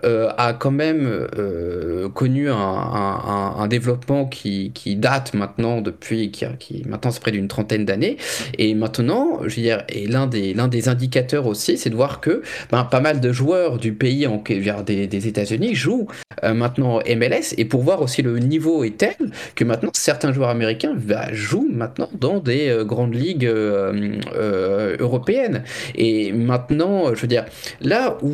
euh, a quand même euh, connu un, développement qui, date maintenant depuis, qui, maintenant c'est près d'une trentaine d'années. Et maintenant, je veux dire, et l'un des, indicateurs aussi, c'est de voir que ben, pas mal de joueurs du pays, en, des, des États-Unis, jouent maintenant MLS. Et pour voir aussi le niveau est tel que maintenant certains joueurs américains bah, jouent maintenant dans des grandes ligues européennes. Et maintenant, je veux dire, là où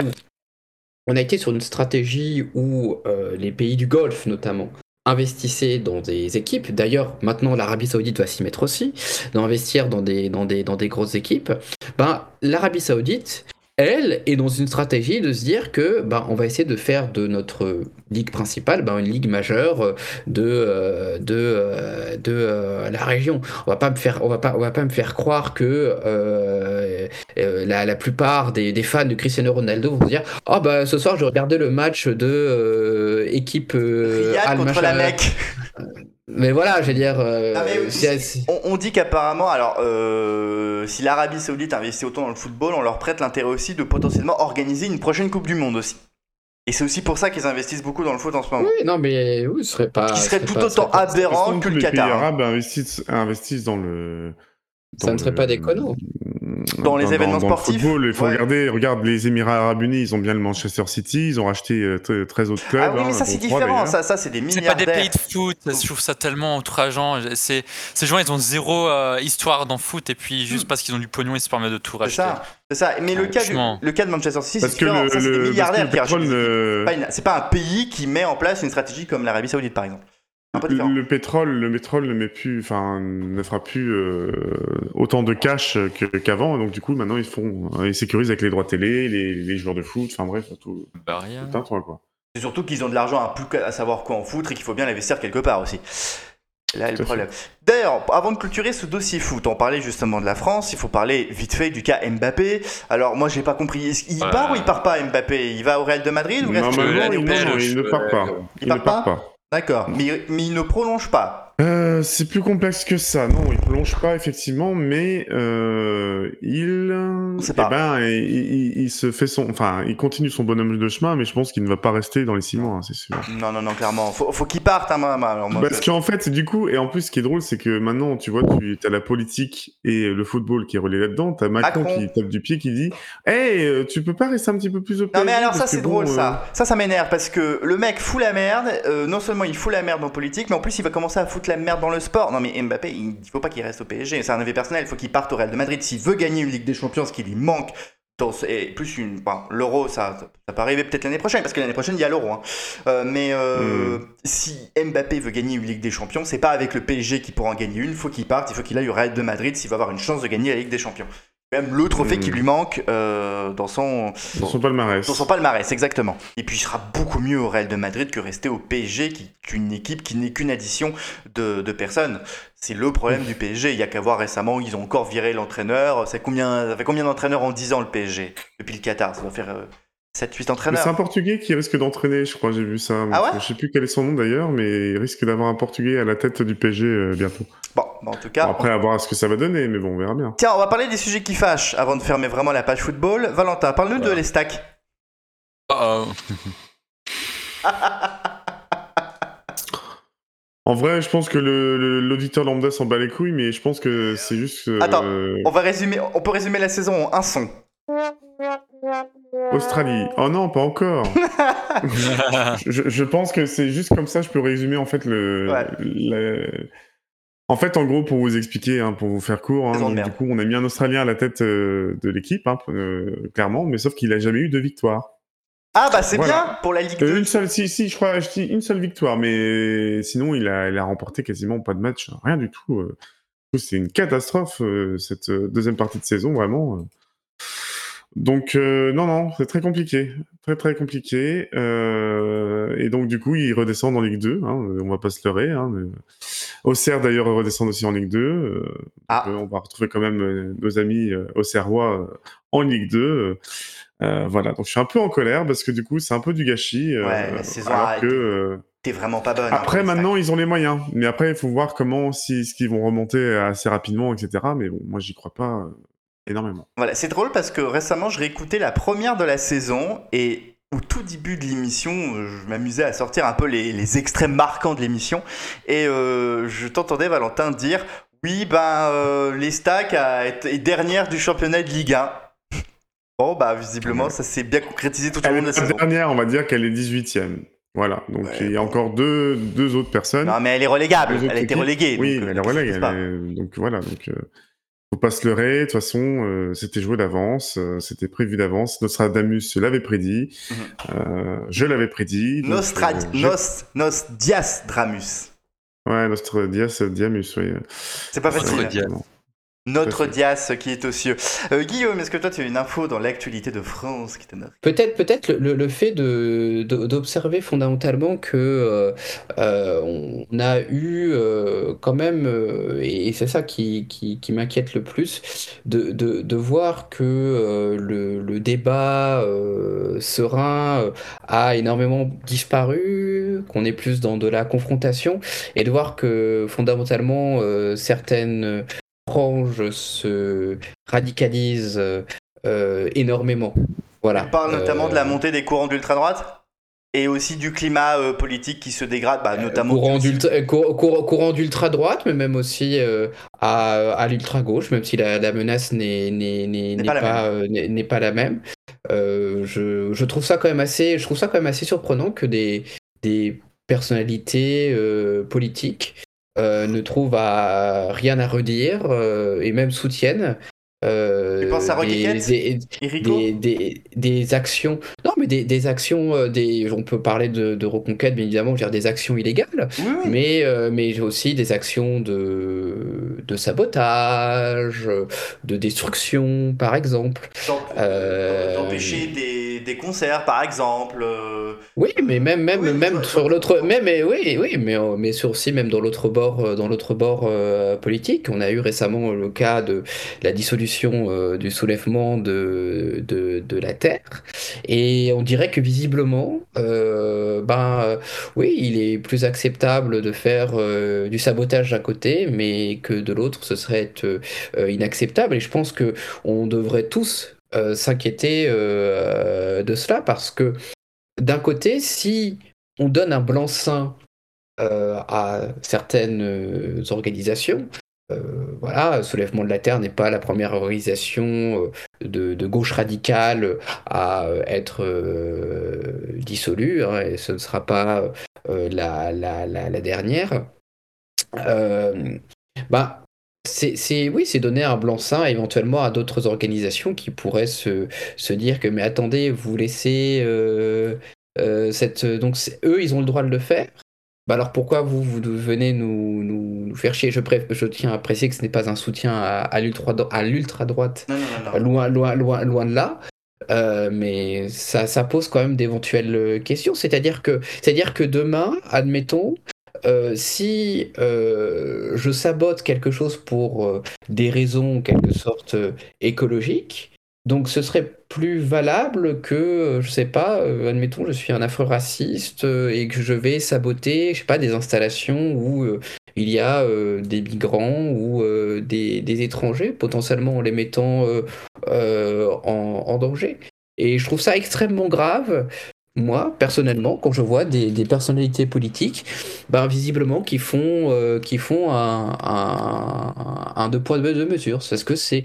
on a été sur une stratégie où euh, les pays du Golfe notamment investissaient dans des équipes. D'ailleurs, maintenant l'Arabie Saoudite va s'y mettre aussi, d'investir dans des, dans des, dans des grosses équipes. Ben, l'Arabie Saoudite, elle, est dans une stratégie de se dire que ben, on va essayer de faire de notre ligue principale ben, une ligue majeure euh, de, euh, de, euh, de euh, la région. On va pas me faire, on va pas, on va pas me faire croire que la, la plupart des, des fans de Cristiano Ronaldo vont se dire ah bah ce soir je regardais le match de euh, équipe euh, Al contre la. Mecque. Mais voilà, je veux dire. euh, Ah, mais c'est- c'est- On, on dit qu'apparemment, alors, euh, si l'Arabie Saoudite investit autant dans le football, on leur prête l'intérêt aussi de potentiellement organiser une prochaine Coupe du Monde aussi. Et c'est aussi pour ça qu'ils investissent beaucoup dans le foot en ce moment. Oui, non, mais oui, ce serait pas. Ce qui serait tout pas- autant serait aberrant que le les pays Qatar. hein. arabes investissent, investissent dans le. Ça ne serait pas déconnant. Dans les événements dans sportifs, Le football, il faut ouais. regarder, regarde les Émirats Arabes Unis, ils ont bien le Manchester City, ils ont racheté euh, t- 13 autres clubs. Ah oui, mais hein, ça c'est différent, ça, ça c'est des C'est pas des milliardaires. pays de foot, je trouve ça tellement outrageant. C'est- Ces gens, ils ont zéro euh, histoire dans foot, et puis juste parce qu'ils ont du pognon, ils se permettent de tout. C'est racheter. ça, c'est ça. Mais le cas, du, le cas de Manchester City, c'est différent. le, Ça, c'est des milliardaires euh, pas une- C'est pas un pays qui met en place une stratégie comme l'Arabie Saoudite, par exemple. Différent. le pétrole, le pétrole ne met plus, enfin, ne fera plus euh, autant de cash qu'avant. donc du coup, maintenant, ils font, euh, ils sécurisent avec les droits télé, les, les joueurs de foot. Enfin bref, tout, Bah, rien. tout un toit, quoi. C'est surtout qu'ils ont de l'argent à plus qu'à savoir quoi en foutre et qu'il faut bien l'investir quelque part aussi. Là, est le à problème. D'ailleurs, avant de clôturer ce dossier foot, on parlait justement de la France, il faut parler vite fait du cas Mbappé. Alors, moi, j'ai pas compris. Ouais. part ou il part pas, Mbappé? Il va au Real de Madrid ou il, non, prochaine, non, il je- ne part pas. Il Il, part ne part pas? pas. D'accord, mais, il ne prolonge pas. Euh, c'est plus complexe que ça. Non, il plonge pas effectivement, mais euh, il, eh pas. ben, il, il- il se fait son, enfin, il continue son bonhomme de chemin, mais je pense qu'il ne va pas rester dans les six mois, hein, c'est sûr. Non, non, non, clairement. Faut, faut qu'il parte, hein, moi, moi, alors, moi, Parce je- qu'en fait, du coup, et en plus, ce qui est drôle, c'est que maintenant, tu vois, tu as la politique et le football qui est relié là-dedans. T'as Macron, Macron. qui tape du pied, qui dit, hey, euh, tu peux pas rester un petit peu plus au Non mais alors ça c'est drôle bon, euh, ça. Ça ça m'énerve parce que le mec fout la merde, non seulement il fout la merde en politique, mais en plus il va commencer à foutre la merde dans le sport. Non mais Mbappé, il il faut pas qu'il reste au PSG, c'est un avis personnel, il faut qu'il parte au Real de Madrid s'il veut gagner une Ligue des Champions, ce qui lui manque. Et plus une, bon, l'euro, ça, ça peut arriver peut-être l'année prochaine, parce que l'année prochaine il y a l'euro. hein. Euh, mais euh, si Mbappé veut gagner une Ligue des Champions, c'est pas avec le PSG qu'il pourra en gagner une. Il faut qu'il parte, il faut qu'il aille au Real de Madrid s'il va avoir une chance de gagner la Ligue des Champions. Même le trophée qui lui manque euh, dans son Dans son palmarès. dans son palmarès, exactement. Et puis il sera beaucoup mieux au Real de Madrid que rester au PSG, qui est une équipe qui n'est qu'une addition de, de personnes. C'est le problème du PSG. Il y a qu'à voir récemment, ils ont encore viré l'entraîneur. C'est combien, ça fait combien d'entraîneurs en 10 ans le PSG Depuis le Qatar, ça doit faire euh, 7-8 Mais c'est un Portugais qui risque d'entraîner, je crois, j'ai vu ça. Ah ouais je sais plus quel est son nom d'ailleurs, mais il risque d'avoir un Portugais à la tête du PSG euh, bientôt. Bon, bah, en tout cas. Bon, après, à voir ce que ça va donner, mais bon, on verra bien. Tiens, on va parler des sujets qui fâchent avant de fermer vraiment la page football. Valentin, parle-nous de les stacks. Oh, En vrai, je pense que le- le- l'auditeur lambda s'en bat les couilles, mais je pense que c'est juste. euh, Attends, On va résumer, on peut résumer la saison en un son. Australie. Oh non, pas encore. je, je pense que c'est juste comme ça, je peux résumer en fait le. Ouais. le- En fait, en gros, pour vous expliquer, hein, pour vous faire court, hein, donc, du coup, on a mis un Australien à la tête euh, de l'équipe, hein, euh, clairement, mais sauf qu'il a jamais eu de victoire. Ah bah c'est Voilà. bien pour la Ligue Euh, 2. une seule, si, si, je crois, je dis une seule victoire, mais sinon, il a, il a remporté quasiment pas de match, rien du tout. euh. C'est une catastrophe, euh, cette euh, deuxième partie de saison, vraiment. Donc, euh, non, non, c'est très compliqué. Très, très compliqué. Euh, et donc, du coup, ils redescendent en Ligue 2, hein, on va pas se leurrer. Hein, mais- Auxerre, d'ailleurs, redescend aussi en Ligue 2. euh, Ah. on va retrouver quand même nos amis auxerrois en Ligue 2. euh. Euh, voilà, donc je suis un peu en colère parce que du coup, c'est un peu du gâchis. Ouais, la saison alors a que été T'es vraiment pas bonne. hein, après, maintenant, ils ont les moyens. Mais après, il faut voir comment, si, ce qu'ils vont remonter assez rapidement, etc. Mais bon, moi, j'y crois pas énormément. Voilà, c'est drôle parce que récemment, je réécoutais la première de la saison et au tout début de l'émission, euh, je m'amusais à sortir un peu les, les extraits marquants de l'émission et euh, je t'entendais, Valentin, dire Oui, ben, euh, les stacks été dernière du championnat de Ligue 1. Bon, bah, visiblement, ça s'est bien concrétisé tout au long est de la saison. dernière, on va dire qu'elle est 18e. Voilà, donc Ouais, il y a bon. encore deux, deux autres personnes. Non, mais elle est relégable. Elle a été reléguée. Oui, donc, euh, elle est est- Donc voilà, donc euh, faut pas se leurrer. De toute façon, euh, c'était joué d'avance, euh, c'était prévu d'avance. Nostradamus l'avait prédit, Mhm. euh, je l'avais prédit. Nostrad, euh, j'ai- Nos, Nos Dias Dramus. Ouais, Nostradias, Diamus, oui. C'est pas facile. Notre. Dias qui est aux cieux. Euh, Guillaume, est-ce que toi tu as une info dans l'actualité de France qui marque Peut-être peut-être le, le- fait de, d'observer fondamentalement que euh, euh, on a eu euh, quand même, euh, et c'est ça qui, qui, qui m'inquiète le plus, de, de, de voir que euh, le, le débat euh, serein a énormément disparu, qu'on est plus dans de la confrontation, et de voir que fondamentalement euh, certaines franges se radicalisent euh, euh, énormément. Voilà. On parle notamment Euh, de la montée des courants d'ultra-droite et aussi du climat euh, politique qui se dégrade, bah, notamment. courant aussi- d'ultra, euh, cour- cour- courant d'ultra droite, mais même aussi euh, à, à l'ultra gauche, même si la, la menace n'est pas la pas, euh, n'est n'est pas la même. Euh, je, je trouve ça quand même assez, je trouve ça quand même assez surprenant que des, des personnalités euh, politiques euh, ne trouvent à, rien à redire euh, et même soutiennent. euh, Tu penses à Rocky des- actions. Non, mais des, actions. Des, on peut parler de, de reconquête, bien évidemment, je veux dire des actions illégales, Oui, oui. mais, mais aussi des actions de, de sabotage, de destruction, par exemple. D'em- D'empêcher des, des concerts, par exemple. euh, Oui, mais même, même, Oui, même sur l'autre, même, mais oui, oui, mais, euh, mais sur aussi même dans l'autre bord, euh, dans l'autre bord euh, politique, on a eu récemment le cas de la dissolution euh, du soulèvement de, de, de la terre, et on dirait que visiblement, euh, ben oui, il est plus acceptable de faire du sabotage d'un côté, mais que de l'autre, ce serait inacceptable. Et je pense que on devrait tous s'inquiéter euh, de cela parce que d'un côté, si on donne un blanc-seing euh, à certaines euh, organisations, euh, voilà, Soulèvement de la Terre n'est pas la première organisation euh, de, gauche radicale à euh, être euh, dissolue, hein, et ce ne sera pas euh, la, la, la, la dernière. Euh, bah, c'est, c'est- oui, c'est donner un blanc-seing éventuellement à d'autres organisations qui pourraient se, se dire que mais attendez, vous laissez euh, euh, cette donc eux ils ont le droit de le faire. Bah alors pourquoi vous, vous venez nous, nous, nous faire chier? Je, préf- je tiens à préciser que ce n'est pas un soutien à, à l'ultra droite, Non, non, non, loin loin loin loin de là. Euh, mais ça, ça pose quand même d'éventuelles questions. C'est-à-dire que, c'est-à-dire que demain, admettons, euh, si euh, je sabote quelque chose pour euh, des raisons en quelque sorte écologiques, donc ce serait plus valable que, je sais pas, admettons, je suis un affreux raciste euh, et que je vais saboter, je sais pas, des installations où il y a des migrants ou des, des étrangers, potentiellement en les mettant en danger. Et je trouve ça extrêmement grave, moi, personnellement, quand je vois des, personnalités politiques, ben, visiblement, qui font, euh, un, deux poids, deux mesures. Parce que c'est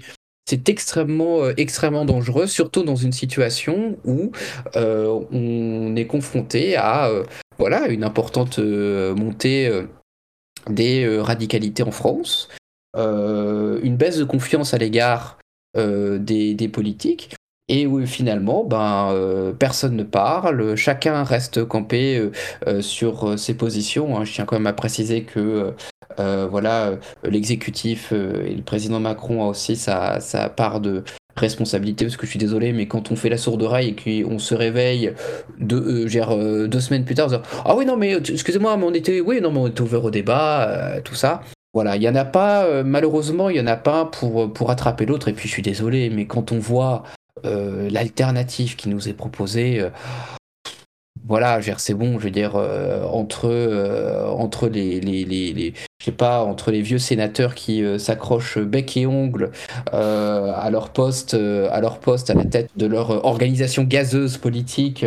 extrêmement, euh, extrêmement dangereux, surtout dans une situation où euh, on est confronté à voilà, une importante montée des radicalités en France, une baisse de confiance à l'égard des, politiques. Et où finalement, ben, personne ne parle, chacun reste campé sur ses positions. Hein. Je tiens quand même à préciser que euh, voilà, l'exécutif euh, et le président Macron a aussi sa, part de responsabilité parce que je suis désolé mais quand on fait la sourde oreille et qu'on se réveille deux, euh, semaines plus tard ah oui non mais excusez-moi mais on était oui non mais on était ouvert au débat tout ça voilà il y en a pas malheureusement il y en a pas pour pour attraper l'autre et puis je suis désolé mais quand on voit l'alternative qui nous est proposée voilà, c'est bon, je veux dire, entre, entre les, je sais pas, entre les vieux sénateurs qui euh, s'accrochent bec et ongle euh, à leur poste, euh, à leur poste à la tête de leur organisation gazeuse politique,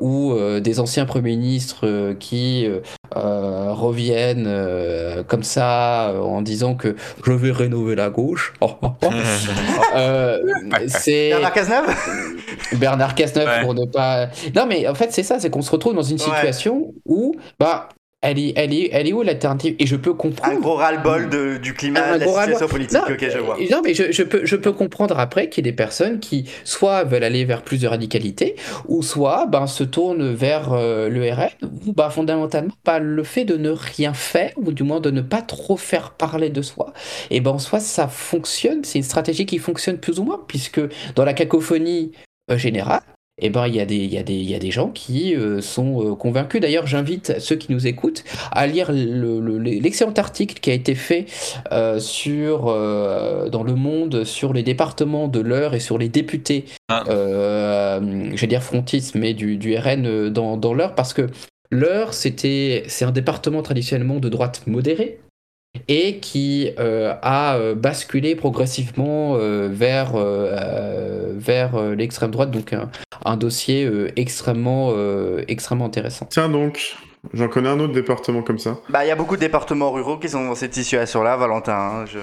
ou des anciens premiers ministres qui reviennent comme ça en disant que je vais rénover la gauche. c'est Bernard Cazeneuve. Bernard Cazeneuve pour ne pas. Non, mais en fait, c'est ça, c'est qu'on se retrouve dans une situation où, bah, elle est, elle est, elle est où l'alternative? Et je peux comprendre. Un gros ras-le-bol du climat, de la situation politique. Non, ok, je vois. Non, mais je, je, peux, je peux comprendre après qu'il y ait des personnes qui soit veulent aller vers plus de radicalité, ou soit ben, se tournent vers euh, le RN, ou ben, fondamentalement pas le fait de ne rien faire, ou du moins de ne pas trop faire parler de soi. Et ben en soi, ça fonctionne. C'est une stratégie qui fonctionne plus ou moins, puisque dans la cacophonie euh, générale, eh ben, il y, a des, y, a des, y a des gens qui euh, sont euh, convaincus. D'ailleurs, j'invite ceux qui nous écoutent à lire l'excellent article qui a été fait euh, sur, dans Le Monde sur les départements de l'Eure et sur les députés, ah. je vais dire frontisme, mais du, du RN dans, dans l'Eure, parce que l'Eure, c'est un département traditionnellement de droite modérée, et qui euh, a euh, basculé progressivement euh, vers, vers l'extrême droite, donc un, dossier extrêmement, extrêmement intéressant. Tiens donc, j'en connais un autre département comme ça. Bah, il y a beaucoup de départements ruraux qui sont dans cette situation-là, Valentin. Hein, je...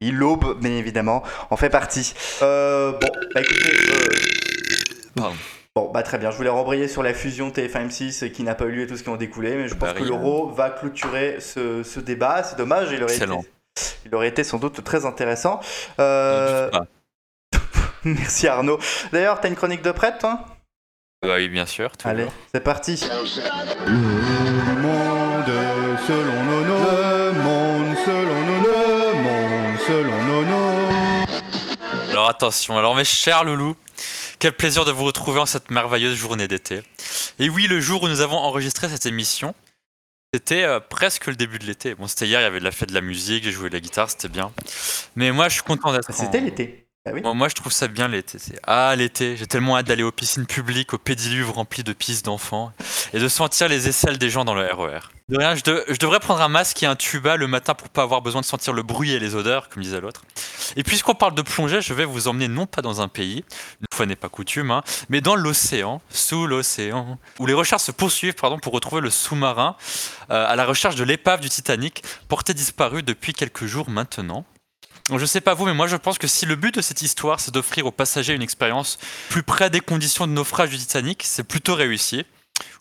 Il l'aube, bien évidemment, en fait partie. bon, bah écoutez... Pardon. Bon, bah très bien, je voulais rembrayer sur la fusion TF1-M6 qui n'a pas eu lieu et tout ce qui en découlé, mais je pense bah, que l'euro va clôturer ce, débat. C'est dommage, il aurait, été, il aurait été sans doute très intéressant. Euh, Merci Arnaud. D'ailleurs, t'as une chronique de prête, toi? Bah Oui, bien sûr. Allez, c'est parti. Le monde selon Nono, le monde selon Nono, le monde selon Nono. Alors attention, alors mes chers loulous, quel plaisir de vous retrouver en cette merveilleuse journée d'été. Et oui, le jour où nous avons enregistré cette émission, c'était euh, presque le début de l'été. Bon, c'était hier, il y avait de la fête de la musique, j'ai joué de la guitare, c'était bien. Mais moi, je suis content d'être. C'était l'été. Ah moi, je trouve ça bien l'été. Ah, l'été, j'ai tellement hâte d'aller aux piscines publiques, aux pédiluves remplis de pistes d'enfants et de sentir les aisselles des gens dans le RER. E de rien, je, devrais prendre un masque et un tuba le matin pour pas avoir besoin de sentir le bruit et les odeurs, comme disait l'autre. Et puisqu'on parle de plongée, je vais vous emmener non pas dans un pays, une fois n'est pas coutume, hein, mais dans l'océan, sous l'océan, où les recherches se poursuivent pardon, pour retrouver le sous-marin euh, à la recherche de l'épave du Titanic, porté disparu depuis quelques jours maintenant. Je sais pas vous, mais moi je pense que si le but de cette histoire c'est d'offrir aux passagers une expérience plus près des conditions de naufrage du Titanic, c'est plutôt réussi.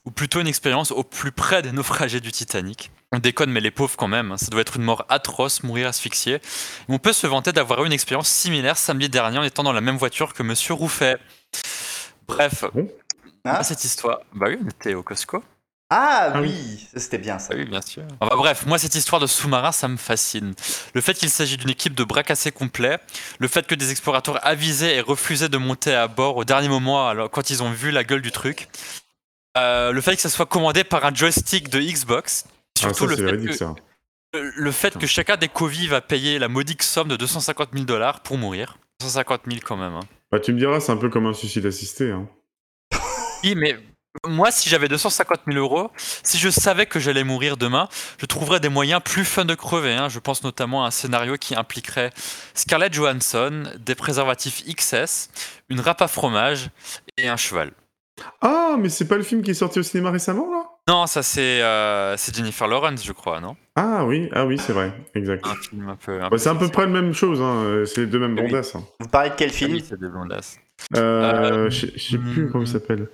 Ou plutôt une expérience au plus près des naufragés du Titanic. On déconne, mais les pauvres quand même, hein. ça doit être une mort atroce, mourir asphyxié. On peut se vanter d'avoir eu une expérience similaire samedi dernier en étant dans la même voiture que Monsieur Rouffet. Bref, ah. cette histoire. Bah oui, on était au Costco. Ah, ah oui, c'était bien ça. Oui, bien sûr. Enfin, bref, moi cette histoire de sous-marin, ça me fascine. Le fait qu'il s'agit d'une équipe de bras cassés complets, le fait que des explorateurs avisaient et refusaient de monter à bord au dernier moment alors, quand ils ont vu la gueule du truc, euh, le fait que ça soit commandé par un joystick de Xbox, surtout le, fait que, le fait que chacun des Covid va payer la modique somme de 250 000 dollars pour mourir. 250 000 quand même. Hein. Bah, tu me diras, c'est un peu comme un suicide assisté. Hein. Oui, mais moi, si j'avais 250 000 euros, si je savais que j'allais mourir demain, je trouverais des moyens plus fun de crever. Hein. Je pense notamment à un scénario qui impliquerait Scarlett Johansson, des préservatifs XS, une râpe à fromage et un cheval. Ah, mais c'est pas le film qui est sorti au cinéma récemment, là? Non, ça c'est euh, c'est Jennifer Lawrence, je crois, non? Ah oui, ah oui, c'est vrai, exact. Un film un peu. un Bah, peu c'est à peu près la même chose, hein. c'est les deux mêmes Oui. blondasses. hein. Vous parlez de quel film? Oui, c'est des blondasses. Euh, Euh, je sais- plus comment il hmm. s'appelle.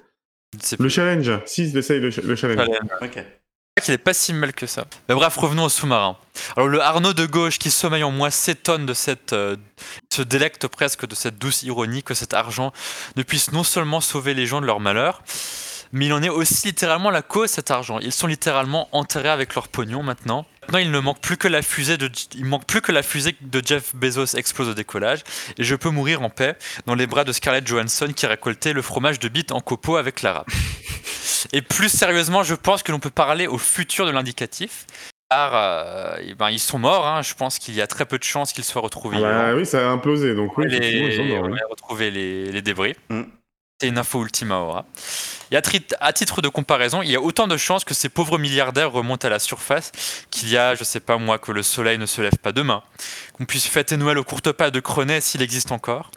Le plus. challenge, si, c'est ça, le, le challenge. Ok. qu'il est pas si mal que ça. Mais bref, revenons au sous-marin. Alors le Arnaud de gauche qui sommeille en moi s'étonne de cette, euh, se délecte presque de cette douce ironie que cet argent ne puisse non seulement sauver les gens de leur malheur, mais il en est aussi littéralement la cause cet argent. Ils sont littéralement enterrés avec leur pognon maintenant. Maintenant, il ne manque plus que la fusée de, il manque plus que la fusée de Jeff Bezos explose au décollage et je peux mourir en paix dans les bras de Scarlett Johansson qui récoltait le fromage de bite en copeaux avec Lara. Et plus sérieusement, je pense que l'on peut parler au futur de l'indicatif. Car euh, eh ben, ils sont morts, hein. je pense qu'il y a très peu de chances qu'ils soient retrouvés. Ah bah oui, ça a implosé, donc oui, effectivement, ils sont les, morts, on retrouver les, les débris. Mm. C'est une info ultima aura. Et à, titre de comparaison, il y a autant de chances que ces pauvres milliardaires remontent à la surface qu'il y a, je sais pas moi, que le soleil ne se lève pas demain, qu'on puisse fêter Noël au courte pas de Crenay s'il existe encore,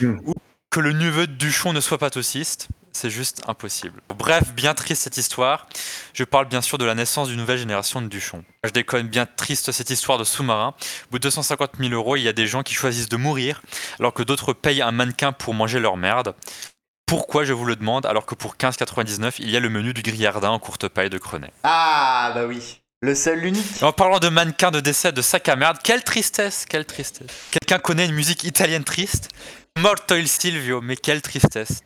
Mm. ou que le neveu de Duchon ne soit pas tossiste. C'est juste impossible. Bref, bien triste cette histoire. Je parle bien sûr de la naissance d'une nouvelle génération de Duchon. Je déconne bien triste cette histoire de sous-marin. Au bout de 250 000 euros, il y a des gens qui choisissent de mourir alors que d'autres payent un mannequin pour manger leur merde. Pourquoi je vous le demande alors que pour 15,99 il y a le menu du grillardin en courte paille de Crenay. Ah, bah oui. Le seul, l'unique. En parlant de mannequin de décès de sac à merde, quelle tristesse, quelle tristesse. Quelqu'un connaît une musique italienne triste? Morto il Silvio, mais quelle tristesse.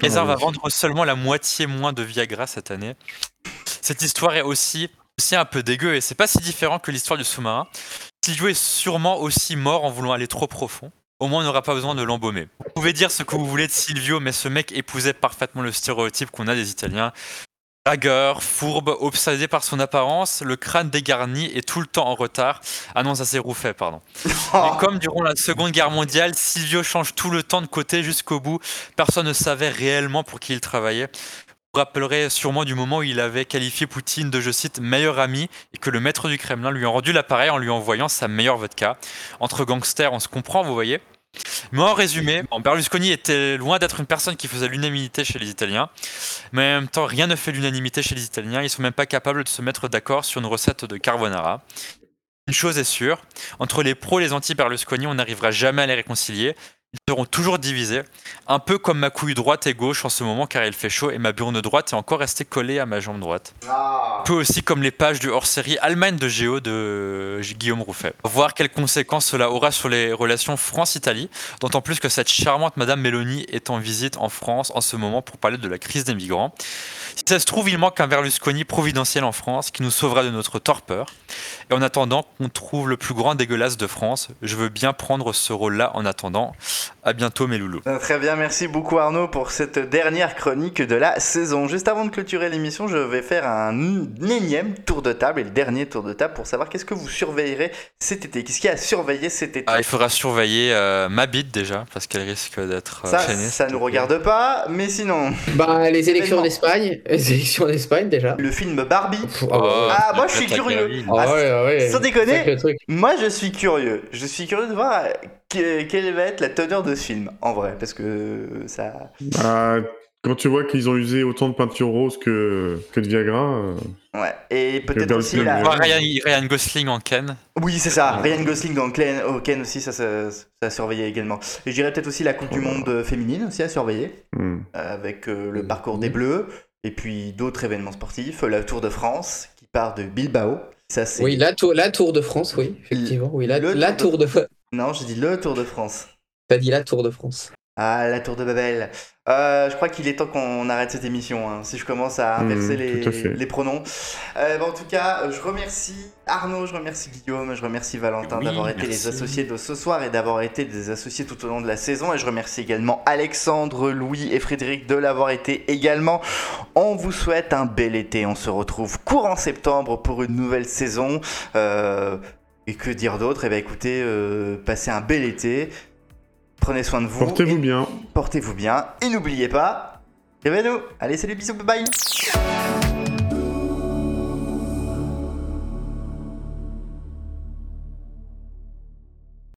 Kaiser Oh, va vendre seulement la moitié moins de Viagra cette année. Cette histoire est aussi, aussi un peu dégueu et c'est pas si différent que l'histoire du sous-marin. Silvio est sûrement aussi mort en voulant aller trop profond. Au moins, on n'aura pas besoin de l'embaumer. Vous pouvez dire ce que vous voulez de Silvio, mais ce mec épousait parfaitement le stéréotype qu'on a des Italiens. Dragueur, fourbe, obsédé par son apparence, le crâne dégarni et tout le temps en retard. Ah non, ça c'est Rouffet, pardon. Et comme durant la Seconde Guerre mondiale, Silvio change tout le temps de côté jusqu'au bout, personne ne savait réellement pour qui il travaillait. Vous vous rappellerez sûrement du moment où il avait qualifié Poutine de, je cite, meilleur ami et que le maître du Kremlin lui a rendu l'appareil en lui envoyant sa meilleure vodka. Entre gangsters, on se comprend, vous voyez mais en résumé, Berlusconi était loin d'être une personne qui faisait l'unanimité chez les Italiens, mais en même temps, rien ne fait l'unanimité chez les Italiens. Ils sont même pas capables de se mettre d'accord sur une recette de carbonara. Une chose est sûre, entre les pros et les anti-Berlusconi, on n'arrivera jamais à les réconcilier. Ils seront toujours divisés, un peu comme ma couille droite et gauche en ce moment car il fait chaud et ma burne droite est encore restée collée à ma jambe droite. Un peu aussi comme les pages du hors-série Allemagne de Géo de Guillaume Rouffet. Voir quelles conséquences cela aura sur les relations France-Italie, d'autant plus que cette charmante Madame Mélanie est en visite en France en ce moment pour parler de la crise des migrants. Si ça se trouve, il manque un Berlusconi providentiel en France qui nous sauvera de notre torpeur. Et en attendant qu'on trouve le plus grand dégueulasse de France, je veux bien prendre ce rôle-là en attendant. À bientôt mes loulous. Euh, Très bien, merci beaucoup Arnaud pour cette dernière chronique de la saison. Juste avant de clôturer l'émission, je vais faire un énième tour de table et le dernier tour de table pour savoir qu'est-ce que vous surveillerez cet été. Qu'est-ce qu'il y a à surveiller cet été? Ah, il faudra surveiller euh, ma bite déjà, parce qu'elle risque d'être euh, Ça, chaînée. ça nous regarde pas, mais sinon, Bah, les élections d'Espagne. Les élections d'Espagne déjà. le film Barbie. Pff, Oh. Ah, moi, je suis curieux. Ah ouais, ouais. sans déconner. Moi, je suis curieux. Je suis curieux de voir que- quelle va être la teneur de ce film, en vrai, parce que ça. Bah, quand tu vois qu'ils ont usé autant de peinture rose que, que de Viagra, euh, Ouais. Et peut-être aussi la. Ryan, Ryan Gosling en Ken. Oui, c'est ça. Ryan Gosling dans Ken, oh, Ken aussi, ça, ça, ça a surveillé également. Et je dirais peut-être aussi la Coupe du Monde euh, féminine aussi à surveiller, hmm. euh, avec euh, le parcours des Bleus, et puis d'autres événements sportifs, la Tour de France qui part de Bilbao. Ça, c'est... Oui, la tour, la tour de France, oui, effectivement. Oui, la, Le la Tour tour de. Non, j'ai dit le Tour de France. T'as dit la tour de France. Ah, la Tour de Babel. Euh, je crois qu'il est temps qu'on arrête cette émission, hein, si je commence à inverser Mm, les, pronoms. Euh, bon, en tout cas, je remercie Arnaud, je remercie Guillaume, je remercie Valentin Oui, d'avoir été les associés de ce soir et d'avoir été des associés tout au long de la saison. Et je remercie également Alexandre, Louis et Frédéric de l'avoir été également. On vous souhaite un bel été. On se retrouve courant septembre pour une nouvelle saison. Euh, et que dire d'autre? Eh bien, écoutez, euh, passez un bel été. Prenez soin de vous. portez-vous bien. Portez-vous bien et n'oubliez pas, nous Allez, salut, bisous, bye bye